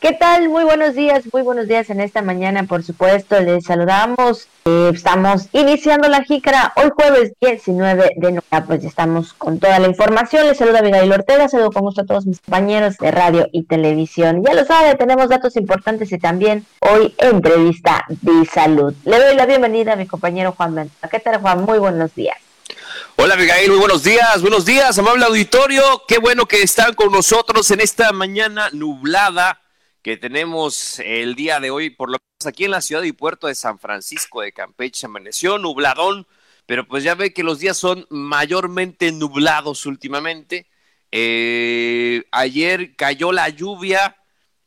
¿Qué tal? Muy buenos días, muy buenos días en esta mañana, por supuesto, les saludamos. Eh, estamos iniciando la jícara hoy jueves 19 de noviembre, pues estamos con toda la información. Les saluda Miguel Ortega, saludo con gusto a todos mis compañeros de radio y televisión. Ya lo sabe, tenemos datos importantes y también hoy entrevista de salud. Le doy la bienvenida a mi compañero Juan Mendoza. ¿Qué tal, Juan? Muy buenos días. Hola, Miguel, muy buenos días, buenos días, amable auditorio. Qué bueno que están con nosotros en esta mañana nublada que tenemos el día de hoy, por lo menos aquí en la ciudad y puerto de San Francisco de Campeche. Amaneció nubladón, pero pues ya ve que los días son mayormente nublados últimamente. Eh, ayer cayó la lluvia,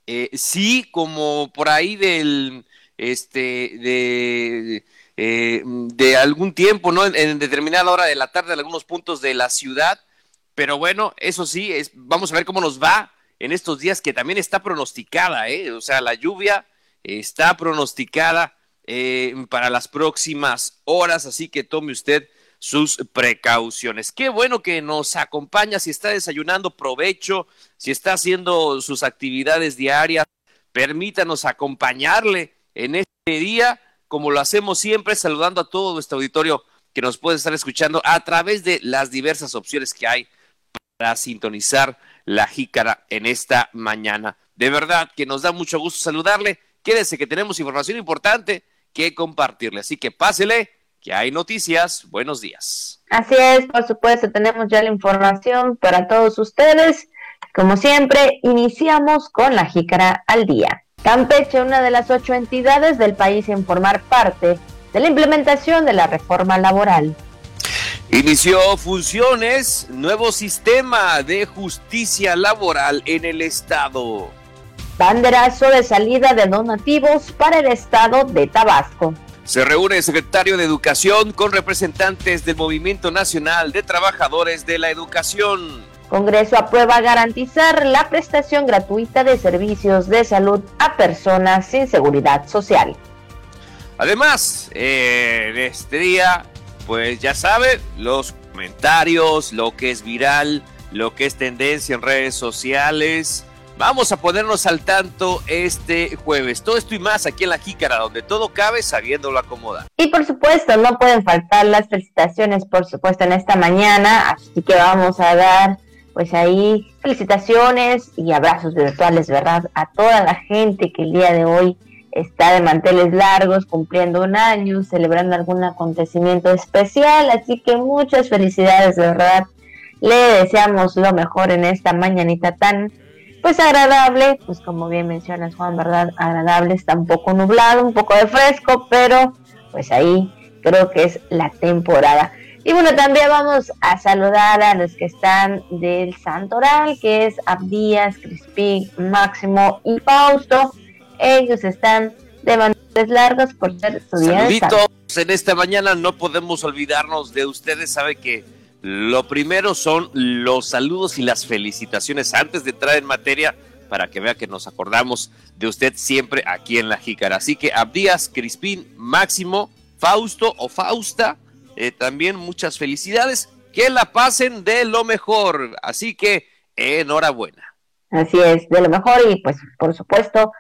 eh, sí, como por ahí del, este, de, eh, algún tiempo, ¿no? En, determinada hora de la tarde en algunos puntos de la ciudad. Pero bueno, eso sí, es, vamos a ver cómo nos va en estos días que también está pronosticada, ¿eh? o sea, la lluvia está pronosticada eh, para las próximas horas, así que tome usted sus precauciones. Qué bueno que nos acompaña, si está desayunando, provecho, si está haciendo sus actividades diarias, permítanos acompañarle en este día, como lo hacemos siempre, saludando a todo nuestro auditorio que nos puede estar escuchando a través de las diversas opciones que hay para sintonizar la jícara en esta mañana. De verdad que nos da mucho gusto saludarle. Quédese que tenemos información importante que compartirle. Así que pásele, que hay noticias. Buenos días. Así es, por supuesto, tenemos ya la información para todos ustedes. Como siempre, iniciamos con la jícara al día. Campeche, una de las ocho entidades del país en formar parte de la implementación de la reforma laboral. Inició funciones, nuevo sistema de justicia laboral en el Estado. Banderazo de salida de donativos para el Estado de Tabasco. Se reúne el secretario de Educación con representantes del Movimiento Nacional de Trabajadores de la Educación. Congreso aprueba garantizar la prestación gratuita de servicios de salud a personas sin seguridad social. Además, en este día pues ya saben, los comentarios, lo que es viral, lo que es tendencia en redes sociales. Vamos a ponernos al tanto este jueves. Todo esto y más aquí en La Jícara, donde todo cabe sabiéndolo acomodar. Y por supuesto, no pueden faltar las felicitaciones, por supuesto, en esta mañana. Así que vamos a dar, pues ahí, felicitaciones y abrazos virtuales, ¿verdad? A toda la gente que el día de hoy está de manteles largos, cumpliendo un año, celebrando algún acontecimiento especial, así que muchas felicidades, de verdad. Le deseamos lo mejor en esta mañanita tan, pues agradable, pues como bien mencionas Juan, ¿verdad? Agradable, está un poco nublado, un poco de fresco, pero pues ahí creo que es la temporada. Y bueno, también vamos a saludar a los que están del Santoral, que es Abdías, Crispí, Máximo y Fausto ellos están de manteles largos por ser su Saluditos en esta mañana, no podemos olvidarnos de ustedes, sabe que lo primero son los saludos y las felicitaciones antes de entrar en materia para que vea que nos acordamos de usted siempre aquí en La Jícara. Así que Abdías, Crispín, Máximo, Fausto o Fausta, eh, también muchas felicidades, que la pasen de lo mejor. Así que enhorabuena. Así es, de lo mejor y pues por supuesto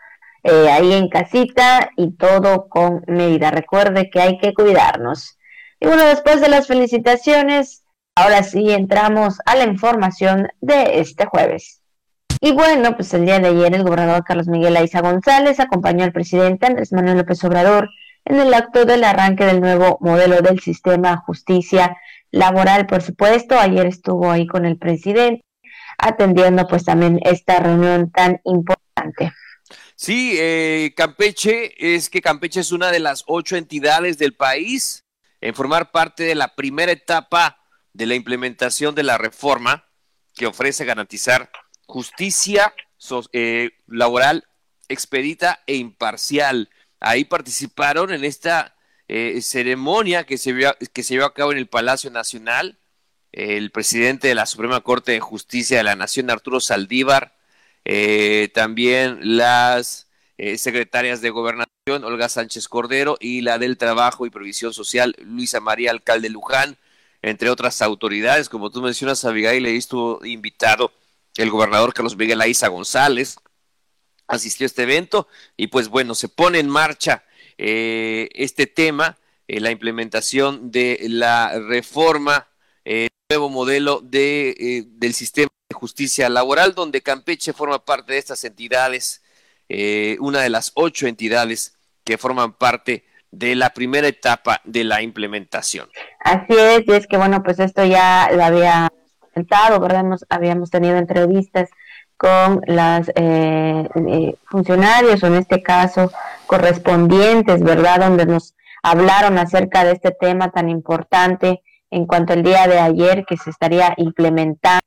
eh, ahí en casita y todo con medida. Recuerde que hay que cuidarnos. Y bueno, después de las felicitaciones, ahora sí entramos a la información de este jueves. Y bueno, pues el día de ayer el gobernador Carlos Miguel Aiza González acompañó al presidente Andrés Manuel López Obrador en el acto del arranque del nuevo modelo del sistema justicia laboral, por supuesto. Ayer estuvo ahí con el presidente atendiendo pues también esta reunión tan importante. Sí, eh, Campeche es que Campeche es una de las ocho entidades del país en formar parte de la primera etapa de la implementación de la reforma que ofrece garantizar justicia eh, laboral expedita e imparcial. Ahí participaron en esta eh, ceremonia que se, vio, que se llevó a cabo en el Palacio Nacional el presidente de la Suprema Corte de Justicia de la Nación, Arturo Saldívar, eh, también las eh, secretarias de Gobernación, Olga Sánchez Cordero, y la del Trabajo y Previsión Social, Luisa María Alcalde Luján, entre otras autoridades. Como tú mencionas, Abigail, le estuvo invitado el gobernador Carlos Miguel Aiza González, asistió a este evento y pues bueno, se pone en marcha eh, este tema, eh, la implementación de la reforma, el nuevo modelo de, del sistema justicia laboral, donde Campeche forma parte de estas entidades, una de las ocho entidades que forman parte de la primera etapa de la implementación. Así es, y es que bueno, pues esto ya lo había comentado, ¿verdad? habíamos tenido entrevistas con las eh, eh, funcionarios, o en este caso correspondientes, ¿verdad? Donde nos hablaron acerca de este tema tan importante en cuanto al día de ayer que se estaría implementando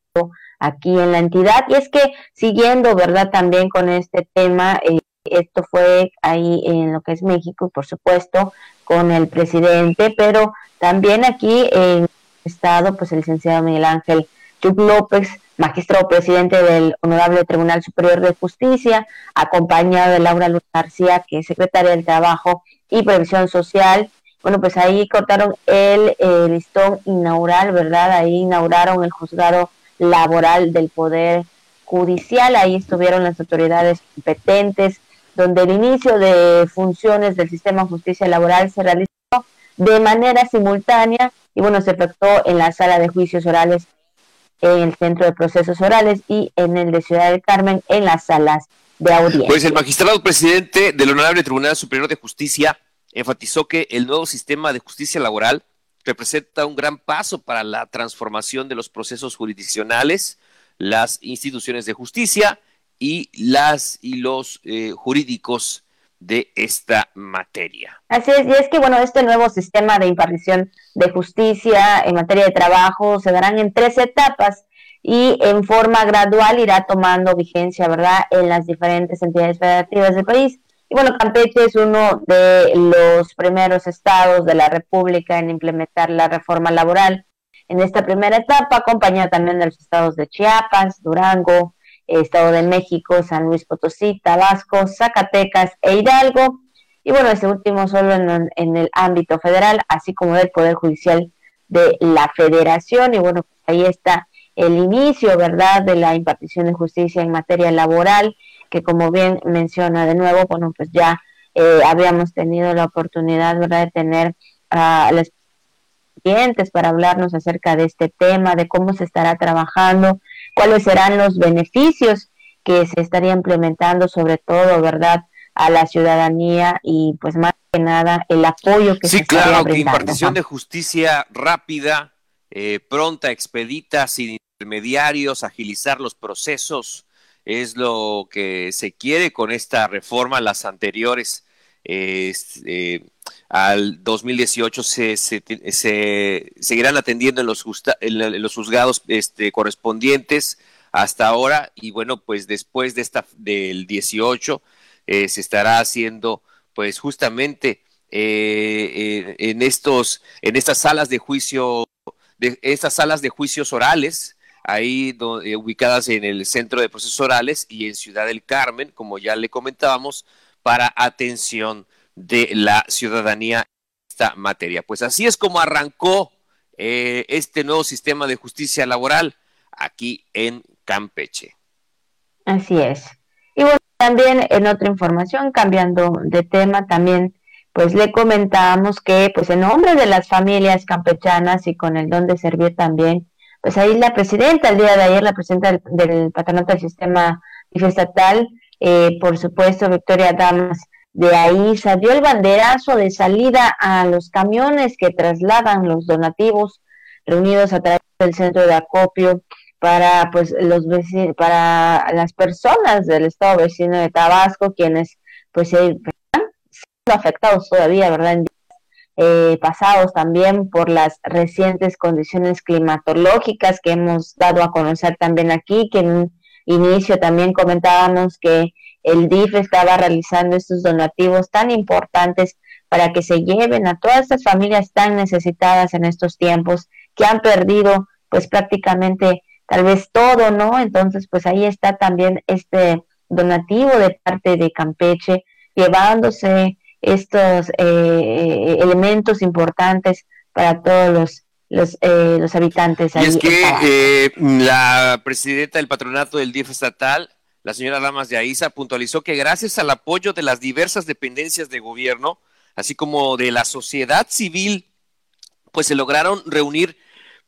aquí en la entidad. Y es que siguiendo, ¿verdad? También con este tema, eh, esto fue ahí en lo que es México, por supuesto, con el presidente, pero también aquí en el Estado, pues el licenciado Miguel Ángel Chuck López, magistrado presidente del Honorable Tribunal Superior de Justicia, acompañado de Laura Luz García, que es secretaria del Trabajo y Previsión Social. Bueno, pues ahí cortaron el, el listón inaugural, ¿verdad? Ahí inauguraron el juzgado laboral del Poder Judicial, ahí estuvieron las autoridades competentes, donde el inicio de funciones del sistema de justicia laboral se realizó de manera simultánea y bueno, se efectuó en la sala de juicios orales en el Centro de Procesos Orales y en el de Ciudad del Carmen en las salas de audiencia. Pues el magistrado presidente del Honorable Tribunal Superior de Justicia enfatizó que el nuevo sistema de justicia laboral representa un gran paso para la transformación de los procesos jurisdiccionales, las instituciones de justicia y las y los eh, jurídicos de esta materia. Así es, y es que bueno, este nuevo sistema de impartición de justicia en materia de trabajo se darán en tres etapas y en forma gradual irá tomando vigencia, ¿verdad?, en las diferentes entidades federativas del país. Bueno, Campeche es uno de los primeros estados de la República en implementar la reforma laboral. En esta primera etapa, acompañada también de los estados de Chiapas, Durango, Estado de México, San Luis Potosí, Tabasco, Zacatecas e Hidalgo. Y bueno, este último solo en, en, el ámbito federal, así como del Poder Judicial de la Federación. Y bueno, pues ahí está el inicio, ¿verdad?, de la impartición de justicia en materia laboral, que como bien menciona de nuevo, bueno, pues ya eh, habíamos tenido la oportunidad, ¿verdad?, de tener a los clientes para hablarnos acerca de este tema, de cómo se estará trabajando, cuáles serán los beneficios que se estaría implementando, sobre todo, ¿verdad?, a la ciudadanía y pues más que nada el apoyo que sí, se claro, que impartición de justicia rápida, eh, pronta, expedita, sin intermediarios, agilizar los procesos, es lo que se quiere con esta reforma. Las anteriores eh, al 2018 se, se, seguirán atendiendo en los, en los juzgados este, correspondientes hasta ahora y bueno, pues después de esta del 18 eh, se estará haciendo pues justamente eh, en estos en estas salas de juicio de estas salas de juicios orales ahí ubicadas en el centro de procesos orales y en Ciudad del Carmen como ya le comentábamos para atención de la ciudadanía en esta materia. Pues así es como arrancó eh, este nuevo sistema de justicia laboral aquí en Campeche. Así es. Y bueno, también en otra información, cambiando de tema, también pues le comentábamos que pues en nombre de las familias campechanas y con el don de servir también, pues ahí la presidenta, el día de ayer, la presidenta del, patronato del sistema estatal, eh, por supuesto, Victoria Damas, de ahí salió el banderazo de salida a los camiones que trasladan los donativos reunidos a través del centro de acopio para pues los para las personas del estado vecino de Tabasco quienes pues se afectados todavía verdad en eh, pasados también por las recientes condiciones climatológicas que hemos dado a conocer también aquí que en un inicio también comentábamos que el DIF estaba realizando estos donativos tan importantes para que se lleven a todas estas familias tan necesitadas en estos tiempos que han perdido pues prácticamente tal vez todo, ¿no? Entonces pues ahí está también este donativo de parte de Campeche llevándose estos eh, elementos importantes para todos los los, eh, los habitantes. y es que eh, la presidenta del patronato del DIF estatal la señora Damas de Aiza, puntualizó que gracias al apoyo de las diversas dependencias de gobierno, así como de la sociedad civil, pues se lograron reunir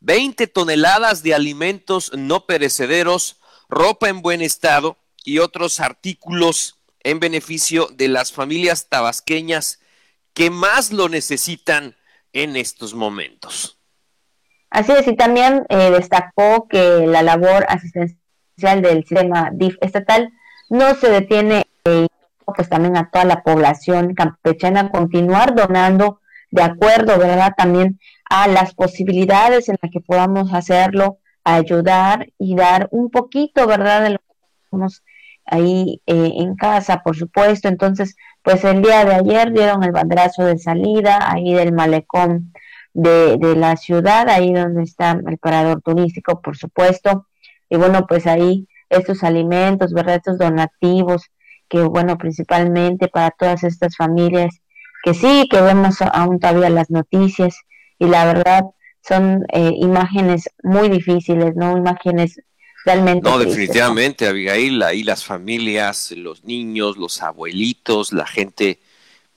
20 toneladas de alimentos no perecederos, ropa en buen estado y otros artículos en beneficio de las familias tabasqueñas que más lo necesitan en estos momentos. Así es, y también eh, destacó que la labor asistencial del sistema DIF estatal no se detiene eh, pues también a toda la población campechana continuar donando de acuerdo, ¿verdad? También a las posibilidades en las que podamos hacerlo, ayudar y dar un poquito, ¿verdad? De lo que tenemos ahí eh, en casa, por supuesto. Entonces, pues el día de ayer dieron el banderazo de salida ahí del malecón de, la ciudad, ahí donde está el parador turístico, por supuesto y bueno, pues ahí estos alimentos, ¿verdad? Estos donativos, que bueno, principalmente para todas estas familias que sí, que vemos aún todavía las noticias y la verdad son eh, imágenes muy difíciles, ¿no? Imágenes realmente. No, definitivamente, Abigail, ahí las familias, los niños, los abuelitos, la gente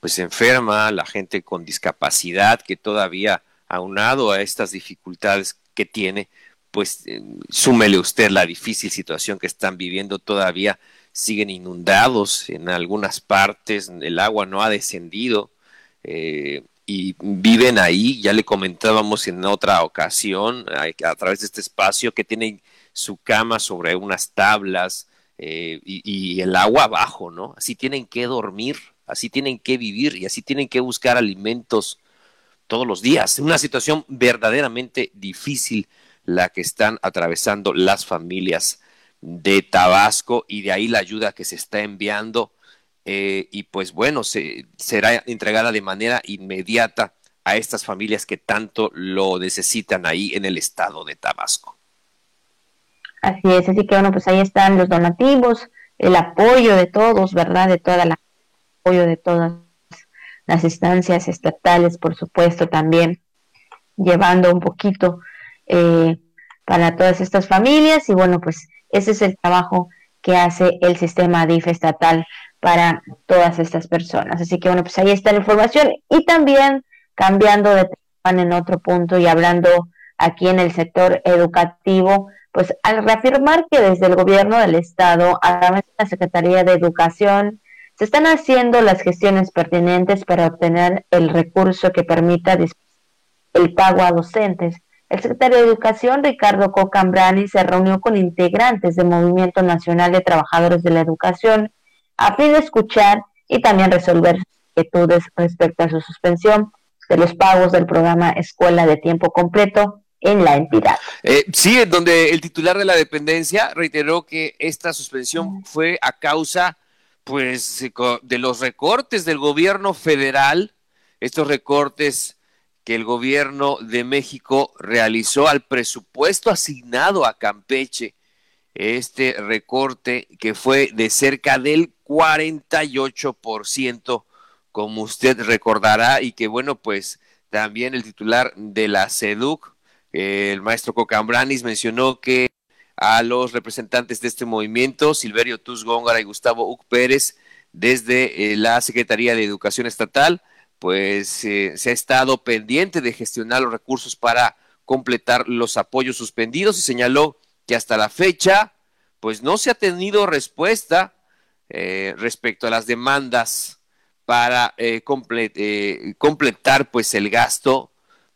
pues enferma, la gente con discapacidad que todavía aunado a estas dificultades que tiene, pues eh, súmele usted la difícil situación que están viviendo todavía, siguen inundados en algunas partes, el agua no ha descendido eh, y viven ahí, ya le comentábamos en otra ocasión a, través de este espacio que tienen su cama sobre unas tablas eh, y, el agua abajo, ¿no? Así tienen que dormir, así tienen que vivir y así tienen que buscar alimentos todos los días. Una situación verdaderamente difícil la que están atravesando las familias de Tabasco y de ahí la ayuda que se está enviando eh, y pues bueno, se, será entregada de manera inmediata a estas familias que tanto lo necesitan ahí en el estado de Tabasco. Así es, así que bueno, pues ahí están los donativos, el apoyo de todos, ¿verdad? De toda la apoyo de todas las instancias estatales, por supuesto, también llevando un poquito eh, para todas estas familias y bueno, pues ese es el trabajo que hace el sistema DIF estatal para todas estas personas. Así que bueno, pues ahí está la información y también cambiando de tema en otro punto y hablando aquí en el sector educativo, pues al reafirmar que desde el gobierno del estado, a través de la Secretaría de Educación, se están haciendo las gestiones pertinentes para obtener el recurso que permita el pago a docentes. El secretario de Educación, Ricardo Cocambrani, se reunió con integrantes del Movimiento Nacional de Trabajadores de la Educación a fin de escuchar y también resolver inquietudes respecto a su suspensión de los pagos del programa Escuela de Tiempo Completo en la entidad. Eh, sí, en donde el titular de la dependencia reiteró que esta suspensión fue a causa pues de los recortes del gobierno federal, estos recortes que el gobierno de México realizó al presupuesto asignado a Campeche, este recorte que fue de cerca del 48%, como usted recordará, y que bueno, pues también el titular de la SEDUC, el maestro Cocambranis, mencionó que a los representantes de este movimiento, Silverio Tuz Góngara y Gustavo Uc Pérez, desde eh, la Secretaría de Educación Estatal, pues eh, se ha estado pendiente de gestionar los recursos para completar los apoyos suspendidos y señaló que hasta la fecha pues no se ha tenido respuesta eh, respecto a las demandas para completar pues el gasto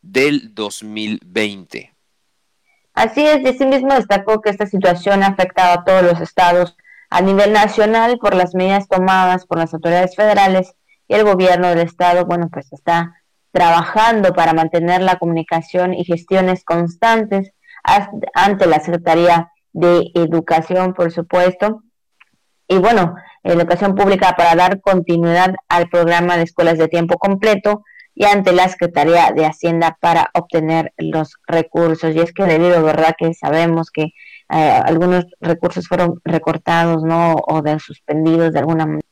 del 2020. Así es, de sí mismo destacó que esta situación ha afectado a todos los estados a nivel nacional por las medidas tomadas por las autoridades federales y el gobierno del estado, bueno, pues está trabajando para mantener la comunicación y gestiones constantes ante la Secretaría de Educación, por supuesto. Y bueno, educación pública para dar continuidad al programa de escuelas de tiempo completo y ante la Secretaría de Hacienda para obtener los recursos. Y es que debido, ¿verdad? Que sabemos que eh, algunos recursos fueron recortados, ¿no? O de suspendidos de alguna manera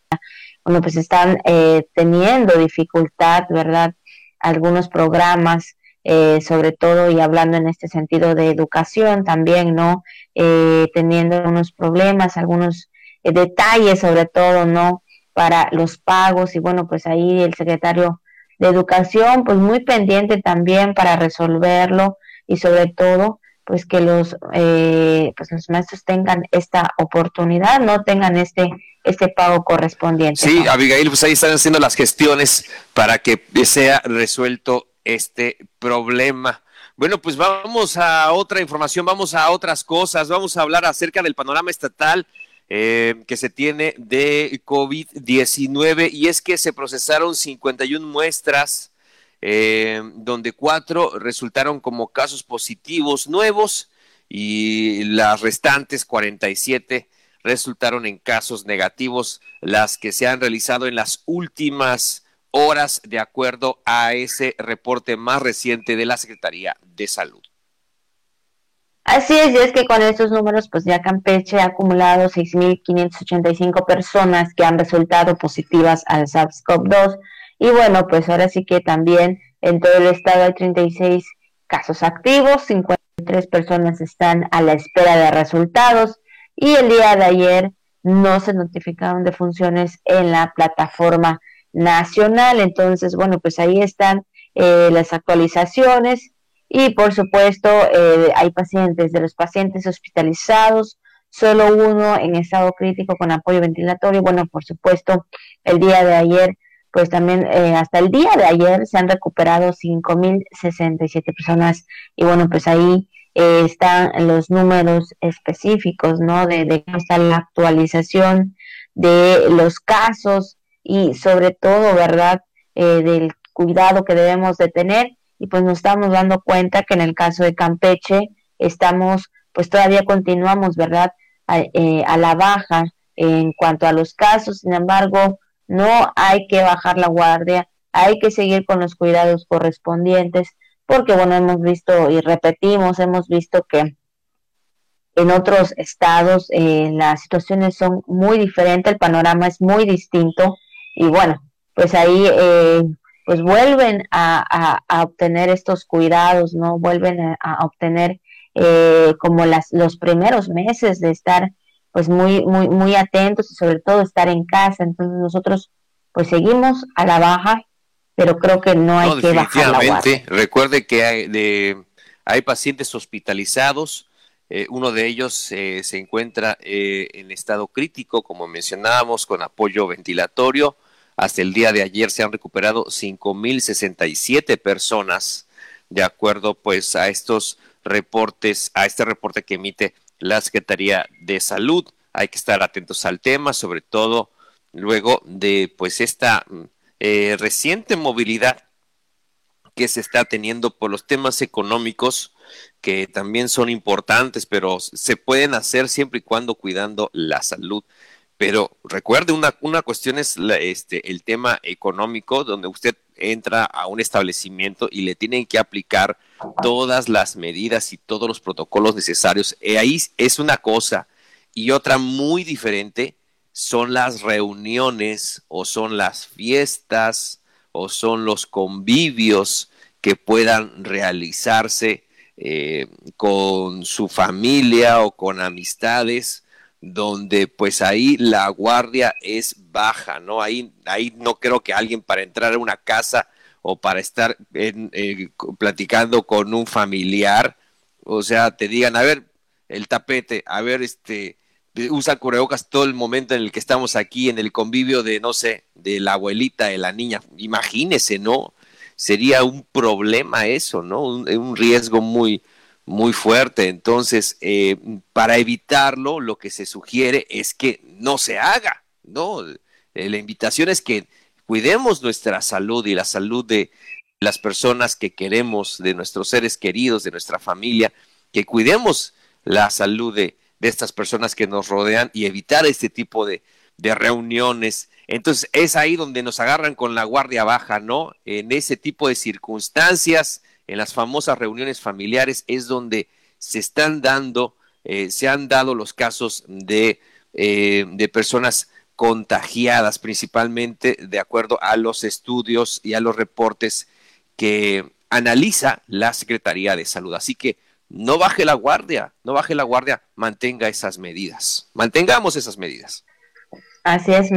bueno, pues están eh, teniendo dificultad, ¿verdad? Algunos programas, eh, sobre todo y hablando en este sentido de educación también, ¿no? Eh, teniendo unos problemas, algunos eh, detalles sobre todo, ¿no? Para los pagos y bueno, pues ahí el secretario de Educación, pues muy pendiente también para resolverlo y sobre todo pues que los eh, pues los maestros tengan esta oportunidad, no tengan este este pago correspondiente. Sí, Abigail, pues ahí están haciendo las gestiones para que sea resuelto este problema. Bueno, pues vamos a otra información, vamos a otras cosas, vamos a hablar acerca del panorama estatal eh, que se tiene de COVID-19 y es que se procesaron 51 muestras eh, donde cuatro resultaron como casos positivos nuevos y las restantes 47 resultaron en casos negativos, las que se han realizado en las últimas horas de acuerdo a ese reporte más reciente de la Secretaría de Salud. Así es, y es que con estos números, pues ya Campeche ha acumulado 6.585 personas que han resultado positivas al SARS-CoV-2. Y bueno, pues ahora sí que también en todo el estado hay 36 casos activos, 53 personas están a la espera de resultados y el día de ayer no se notificaron de funciones en la plataforma nacional. Entonces, bueno, pues ahí están eh, las actualizaciones y por supuesto eh, hay pacientes, de los pacientes hospitalizados, solo uno en estado crítico con apoyo ventilatorio. Bueno, por supuesto, el día de ayer, pues también eh, hasta el día de ayer se han recuperado 5.067 personas y bueno, pues ahí eh, están los números específicos, ¿no? De, de cómo está la actualización de los casos y sobre todo, ¿verdad? Eh, del cuidado que debemos de tener y pues nos estamos dando cuenta que en el caso de Campeche estamos, pues todavía continuamos, ¿verdad? A, eh, a la baja en cuanto a los casos, sin embargo, no hay que bajar la guardia, hay que seguir con los cuidados correspondientes porque bueno, hemos visto y repetimos, hemos visto que en otros estados eh, las situaciones son muy diferentes, el panorama es muy distinto y bueno, pues ahí eh, pues vuelven a, obtener estos cuidados, ¿no? Vuelven a, obtener eh, como las, los primeros meses de estar pues muy, muy, muy atentos y sobre todo estar en casa. Entonces nosotros pues seguimos a la baja pero creo que no hay que bajar la guardia. Recuerde que hay, de, hay pacientes hospitalizados, eh, uno de ellos eh, se encuentra eh, en estado crítico, como mencionábamos, con apoyo ventilatorio. Hasta el día de ayer se han recuperado 5.067 personas, de acuerdo pues a estos reportes, a este reporte que emite la Secretaría de Salud. Hay que estar atentos al tema, sobre todo luego de pues esta eh, reciente movilidad que se está teniendo por los temas económicos que también son importantes, pero se pueden hacer siempre y cuando cuidando la salud. Pero recuerde, una, una cuestión es este, el tema económico, donde usted entra a un establecimiento y le tienen que aplicar todas las medidas y todos los protocolos necesarios. Y ahí es una cosa. Y otra muy diferente son las reuniones o son las fiestas o son los convivios que puedan realizarse eh, con su familia o con amistades donde pues ahí la guardia es baja, ¿no? Ahí, ahí no creo que alguien para entrar a una casa o para estar eh, platicando con un familiar, o sea, te digan, a ver, el tapete, a ver, este, usa cubrebocas todo el momento en el que estamos aquí en el convivio de, no sé, de la abuelita, de la niña. Imagínese, ¿no? Sería un problema eso, ¿no? Un, riesgo muy, muy fuerte. Entonces, eh, para evitarlo, lo que se sugiere es que no se haga, ¿no? Eh, la invitación es que cuidemos nuestra salud y la salud de las personas que queremos, de nuestros seres queridos, de nuestra familia, que cuidemos la salud de, de estas personas que nos rodean y evitar este tipo de, reuniones. Entonces es ahí donde nos agarran con la guardia baja, ¿no? En ese tipo de circunstancias, en las famosas reuniones familiares, es donde se están dando, eh, se han dado los casos de, eh, de personas contagiadas, principalmente de acuerdo a los estudios y a los reportes que analiza la Secretaría de Salud. Así que no baje la guardia, no baje la guardia, mantenga esas medidas, mantengamos esas medidas. Así es,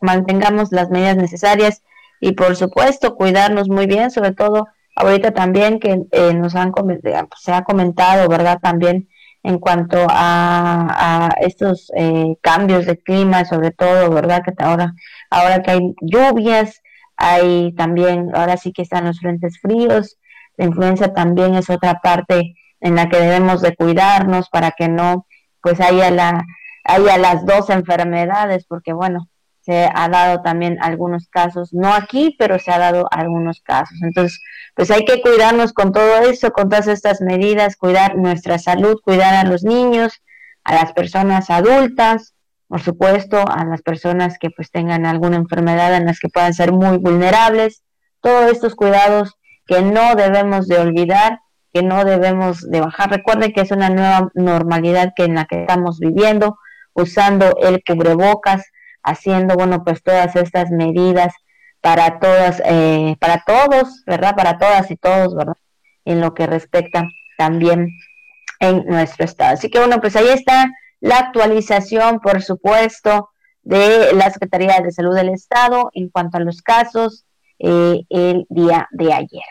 mantengamos las medidas necesarias y por supuesto cuidarnos muy bien, sobre todo ahorita también que eh, nos han se ha comentado, ¿verdad? También en cuanto a, estos eh, cambios de clima, sobre todo, ¿verdad? Que ahora, ahora que hay lluvias, hay también, ahora sí que están los frentes fríos, la influencia también es otra parte en la que debemos de cuidarnos para que no, pues haya la, haya las dos enfermedades, porque bueno, se ha dado también algunos casos, no aquí, pero se ha dado algunos casos. Entonces, pues hay que cuidarnos con todo eso, con todas estas medidas, cuidar nuestra salud, cuidar a los niños, a las personas adultas, por supuesto, a las personas que pues tengan alguna enfermedad en las que puedan ser muy vulnerables, todos estos cuidados que no debemos de olvidar, que no debemos de bajar. Recuerden que es una nueva normalidad que en la que estamos viviendo, usando el cubrebocas, haciendo, bueno, pues todas estas medidas para todas, eh, para todos, ¿verdad? Para todas y todos, ¿verdad? En lo que respecta también en nuestro estado. Así que bueno, pues ahí está la actualización, por supuesto, de la Secretaría de Salud del Estado en cuanto a los casos eh, el día de ayer.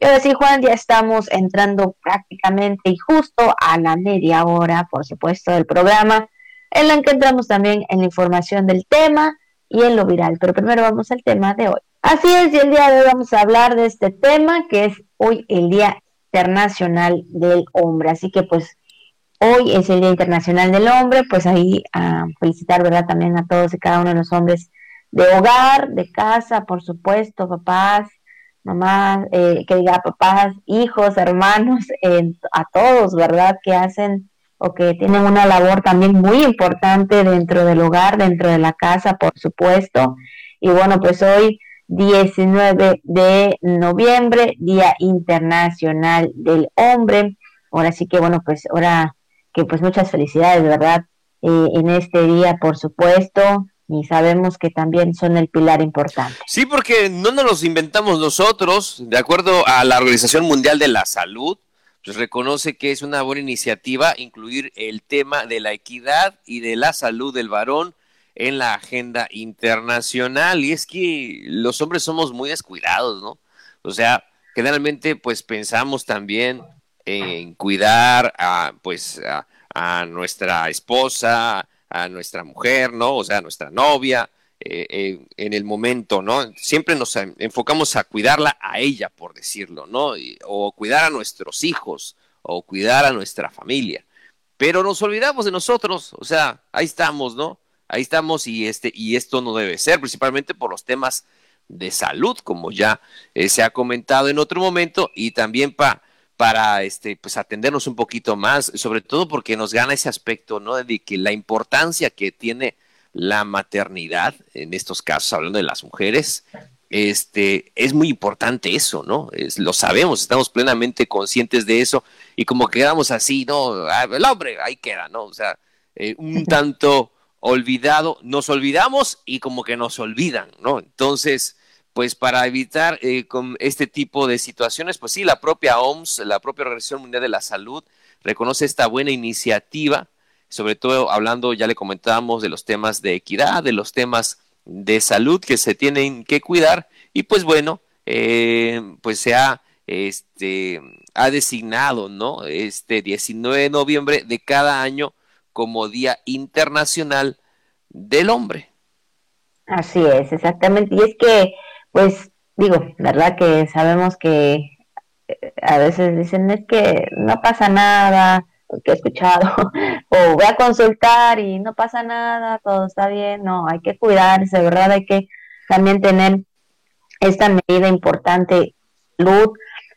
Y ahora sí, Juan, ya estamos entrando prácticamente y justo a la media hora, por supuesto, del programa en la que entramos también en la información del tema y en lo viral. Pero primero vamos al tema de hoy. Así es, y el día de hoy vamos a hablar de este tema que es hoy el Día Internacional del Hombre. Así que pues hoy es el Día Internacional del Hombre, pues ahí a felicitar, ¿verdad? También a todos y cada uno de los hombres de hogar, de casa, por supuesto, papás, mamás, eh, que diga papás, hijos, hermanos, a todos, ¿verdad? Que hacen o que tienen una labor también muy importante dentro del hogar, dentro de la casa, por supuesto. Y bueno, pues hoy 19 de noviembre, Día Internacional del Hombre. Ahora sí que bueno, pues ahora que pues muchas felicidades, ¿verdad? Eh, en este día, por supuesto, y sabemos que también son el pilar importante. Sí, porque no nos los inventamos nosotros, de acuerdo a la Organización Mundial de la Salud, pues reconoce que es una buena iniciativa incluir el tema de la equidad y de la salud del varón en la agenda internacional. Y es que los hombres somos muy descuidados, ¿no? O sea, generalmente pues pensamos también en cuidar a pues a, a nuestra esposa, a nuestra mujer, ¿no? O sea, a nuestra novia, eh, en el momento, ¿no? Siempre nos enfocamos a cuidarla a ella, por decirlo, ¿no? o cuidar a nuestros hijos, o cuidar a nuestra familia. Pero nos olvidamos de nosotros, o sea, ahí estamos, ¿no? Ahí estamos y este y esto no debe ser, principalmente por los temas de salud, como ya eh, se ha comentado en otro momento, y también pa, para este, pues atendernos un poquito más, sobre todo porque nos gana ese aspecto, ¿no? De que la importancia que tiene la maternidad, en estos casos hablando de las mujeres, este, es muy importante eso, ¿no? lo sabemos, estamos plenamente conscientes de eso y como quedamos así, ¿no? El hombre, ahí queda, ¿no? O sea, eh, un tanto olvidado, nos olvidamos y como que nos olvidan, ¿no? Entonces, pues para evitar eh, con este tipo de situaciones, pues sí, la propia OMS, la propia Organización Mundial de la Salud, reconoce esta buena iniciativa sobre todo hablando, ya le comentábamos, de los temas de equidad, de los temas de salud que se tienen que cuidar y pues bueno, eh, pues se ha, este, ha designado, ¿no? Este 19 de noviembre de cada año como Día Internacional del Hombre. Así es, exactamente. Y es que, pues, digo, ¿verdad? Que sabemos que eh, a veces dicen es que no pasa nada, que he escuchado, o voy a consultar y no pasa nada, todo está bien, no, hay que cuidarse, ¿verdad? Hay que también tener esta medida importante, luz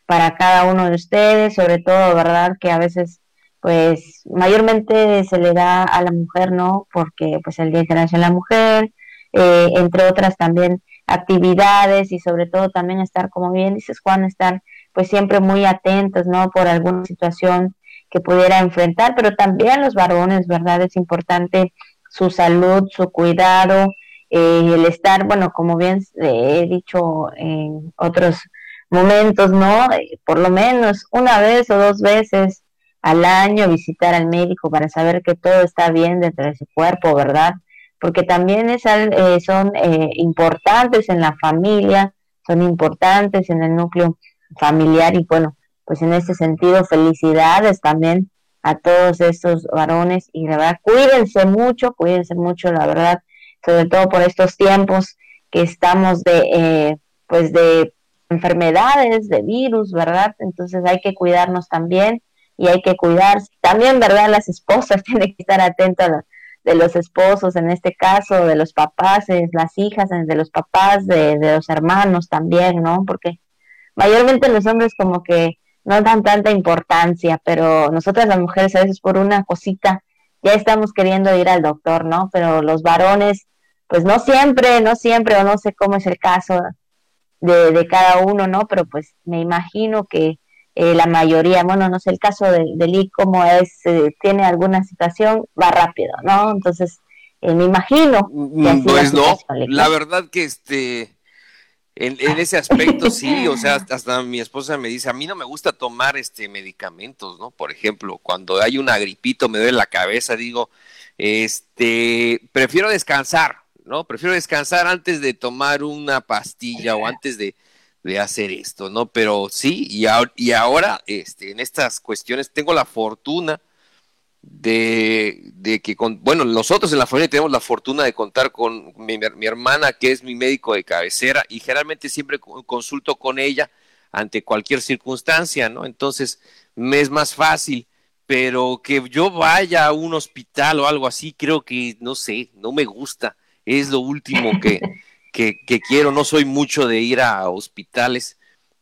para cada uno de ustedes, sobre todo, ¿verdad? Que a veces, pues, mayormente se le da a la mujer, ¿no? Porque, pues, el Día Internacional de la Mujer, eh, entre otras también actividades y sobre todo también estar, como bien dices, Juan, estar pues siempre muy atentos, ¿no? Por alguna situación que pudiera enfrentar, pero también los varones, ¿verdad? Es importante su salud, su cuidado, eh, el estar, bueno, como bien he dicho en otros momentos, ¿no? Eh, por lo menos una vez o dos veces al año visitar al médico para saber que todo está bien dentro de su cuerpo, ¿verdad? porque también es, eh, son eh, importantes en la familia, son importantes en el núcleo familiar y bueno, pues en este sentido felicidades también a todos estos varones y la verdad cuídense mucho, cuídense mucho la verdad, sobre todo por estos tiempos que estamos de eh, pues de enfermedades, de virus, ¿verdad? Entonces hay que cuidarnos también y hay que cuidarse. También, ¿verdad? Las esposas tienen que estar atentas de los esposos, en este caso, de los papás, las hijas, de los papás, de, de los hermanos también, ¿no? Porque mayormente los hombres como que no dan tanta importancia, pero nosotras las mujeres a veces por una cosita ya estamos queriendo ir al doctor, ¿no? Pero los varones, pues no siempre, no siempre, o no sé cómo es el caso de, de cada uno, ¿no? Pero pues me imagino que eh, la mayoría, bueno, no sé el caso de, de Lee, como es, eh, tiene alguna situación, va rápido, ¿no? Entonces, eh, me imagino. Que pues no, la verdad que este, en, ese aspecto sí, o sea, hasta mi esposa me dice, a mí no me gusta tomar este medicamentos, ¿no? Por ejemplo, cuando hay una gripito, me duele la cabeza, digo, este, prefiero descansar, ¿no? Prefiero descansar antes de tomar una pastilla o antes de, de hacer esto, ¿no? Pero sí, y, y ahora, este, en estas cuestiones, tengo la fortuna de, de, que, con, bueno, nosotros en la familia tenemos la fortuna de contar con mi, mi, hermana, que es mi médico de cabecera, y generalmente siempre consulto con ella ante cualquier circunstancia, ¿no? Entonces, me es más fácil, pero que yo vaya a un hospital o algo así, creo que, no sé, no me gusta, es lo último que que, quiero, no soy mucho de ir a hospitales,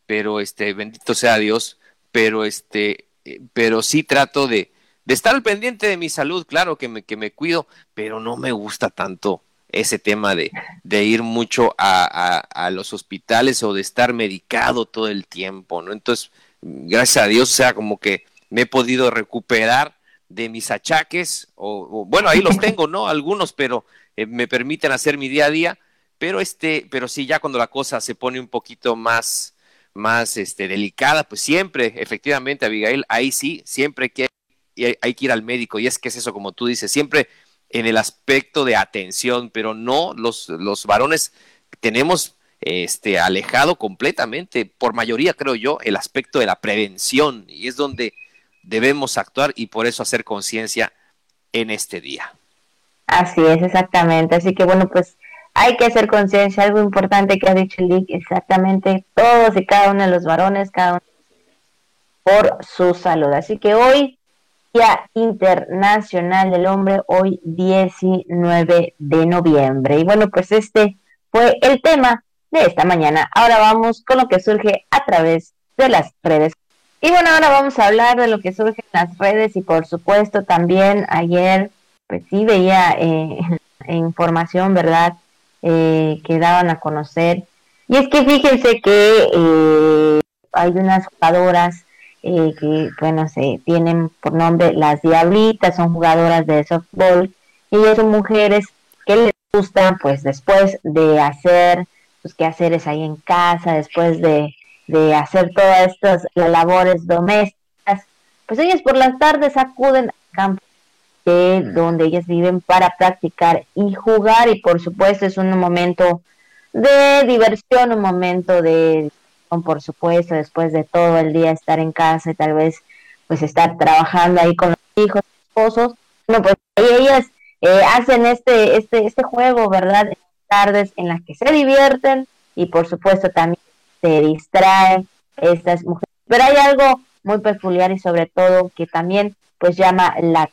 pero este, bendito sea Dios, pero este, eh, pero sí trato de, de estar al pendiente de mi salud, claro que me, que me cuido, pero no me gusta tanto ese tema de, de ir mucho a, a, los hospitales o de estar medicado todo el tiempo, ¿no? Entonces, gracias a Dios, o sea, como que me he podido recuperar de mis achaques, o, bueno, ahí los tengo, ¿no? Algunos, pero eh, me permiten hacer mi día a día, pero este, pero sí, ya cuando la cosa se pone un poquito más, más este, delicada, pues siempre, efectivamente, Abigail, ahí sí, siempre que hay, que ir al médico, y es que es eso, como tú dices, siempre en el aspecto de atención, pero no los, los varones tenemos este, alejado completamente, por mayoría creo yo, el aspecto de la prevención, y es donde debemos actuar y por eso hacer conciencia en este día. Así es, exactamente. Así que bueno, pues hay que hacer conciencia, algo importante que ha dicho Lick, exactamente todos y cada uno de los varones, cada uno por su salud. Así que hoy, Día Internacional del Hombre, hoy 19 de noviembre. Y bueno, pues este fue el tema de esta mañana. Ahora vamos con lo que surge a través de las redes. Y bueno, ahora vamos a hablar de lo que surge en las redes y por supuesto también ayer, pues sí veía eh, información, ¿verdad? eh, que daban a conocer. Y es que fíjense que eh, hay unas jugadoras eh, que, bueno, se tienen por nombre las Diablitas, son jugadoras de softball, y ellas son mujeres que les gustan, pues después de hacer sus quehaceres ahí en casa, después de, de hacer todas estas labores domésticas, pues ellas por las tardes acuden al campo de donde ellas viven para practicar y jugar y por supuesto es un momento de diversión, un momento de por supuesto después de todo el día estar en casa y tal vez pues estar trabajando ahí con los hijos, esposos, bueno pues ellas eh, hacen este este este juego, ¿verdad? Tardes en las que se divierten y por supuesto también se distraen estas mujeres. Pero hay algo muy peculiar y sobre todo que también pues llama la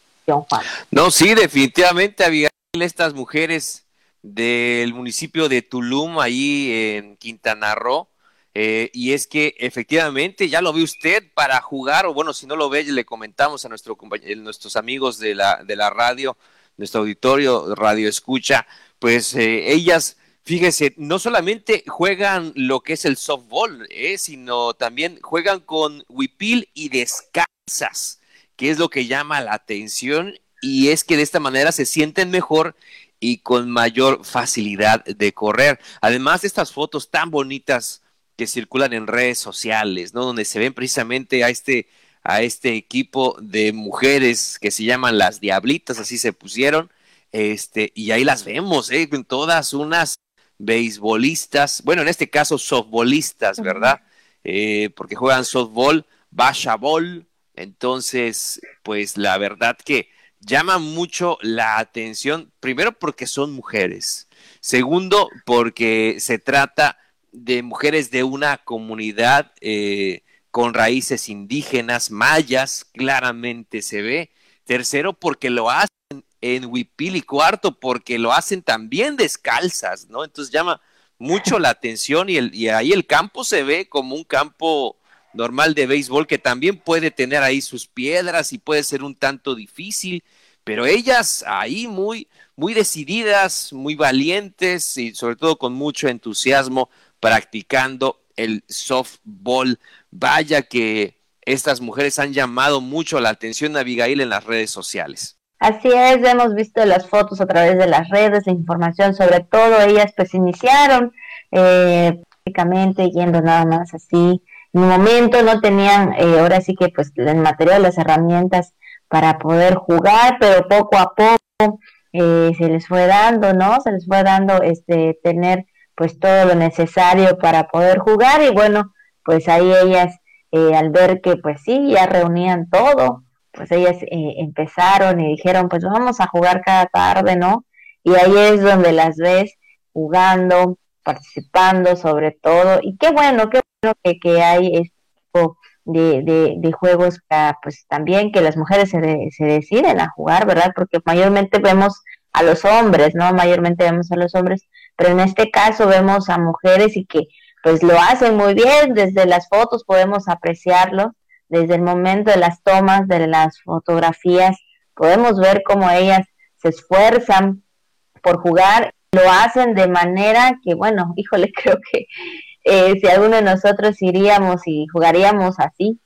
no, sí, definitivamente, había estas mujeres del municipio de Tulum, ahí en Quintana Roo, eh, y es que efectivamente ya lo ve usted para jugar, o bueno, si no lo ve, le comentamos a nuestro nuestros amigos de la, de la radio, nuestro auditorio Radio Escucha, pues eh, ellas, fíjese, no solamente juegan lo que es el softball, eh, sino también juegan con huipil y descansas que es lo que llama la atención y es que de esta manera se sienten mejor y con mayor facilidad de correr. Además de estas fotos tan bonitas que circulan en redes sociales, ¿no? Donde se ven precisamente a este a este equipo de mujeres que se llaman las Diablitas, así se pusieron, este, y ahí las vemos, ¿eh? todas unas beisbolistas, bueno, en este caso softbolistas, ¿verdad? Eh, porque juegan softball, ball, entonces, pues la verdad que llama mucho la atención, primero porque son mujeres, segundo porque se trata de mujeres de una comunidad eh, con raíces indígenas, mayas, claramente se ve, tercero porque lo hacen en Huipil y cuarto porque lo hacen también descalzas, ¿no? Entonces llama mucho la atención y, el, y ahí el campo se ve como un campo normal de béisbol que también puede tener ahí sus piedras y puede ser un tanto difícil, pero ellas ahí muy, muy decididas, muy valientes y sobre todo con mucho entusiasmo practicando el softball. Vaya que estas mujeres han llamado mucho la atención a Abigail en las redes sociales. Así es, hemos visto las fotos a través de las redes, la información sobre todo, ellas pues iniciaron eh, prácticamente yendo nada más así. En un momento no tenían, eh, ahora sí que pues el material, las herramientas para poder jugar, pero poco a poco eh, se les fue dando, ¿no? Se les fue dando este tener pues todo lo necesario para poder jugar y bueno, pues ahí ellas eh, al ver que pues sí, ya reunían todo, pues ellas eh, empezaron y dijeron, pues vamos a jugar cada tarde, ¿no? Y ahí es donde las ves jugando, participando sobre todo, y qué bueno, qué bueno que, que hay este tipo de, de, juegos para, pues también que las mujeres se, se deciden a jugar, ¿verdad? Porque mayormente vemos a los hombres, ¿no? Mayormente vemos a los hombres, pero en este caso vemos a mujeres y que pues lo hacen muy bien, desde las fotos podemos apreciarlo desde el momento de las tomas, de las fotografías, podemos ver cómo ellas se esfuerzan por jugar, lo hacen de manera que, bueno, híjole, creo que eh, si alguno de nosotros iríamos y jugaríamos así,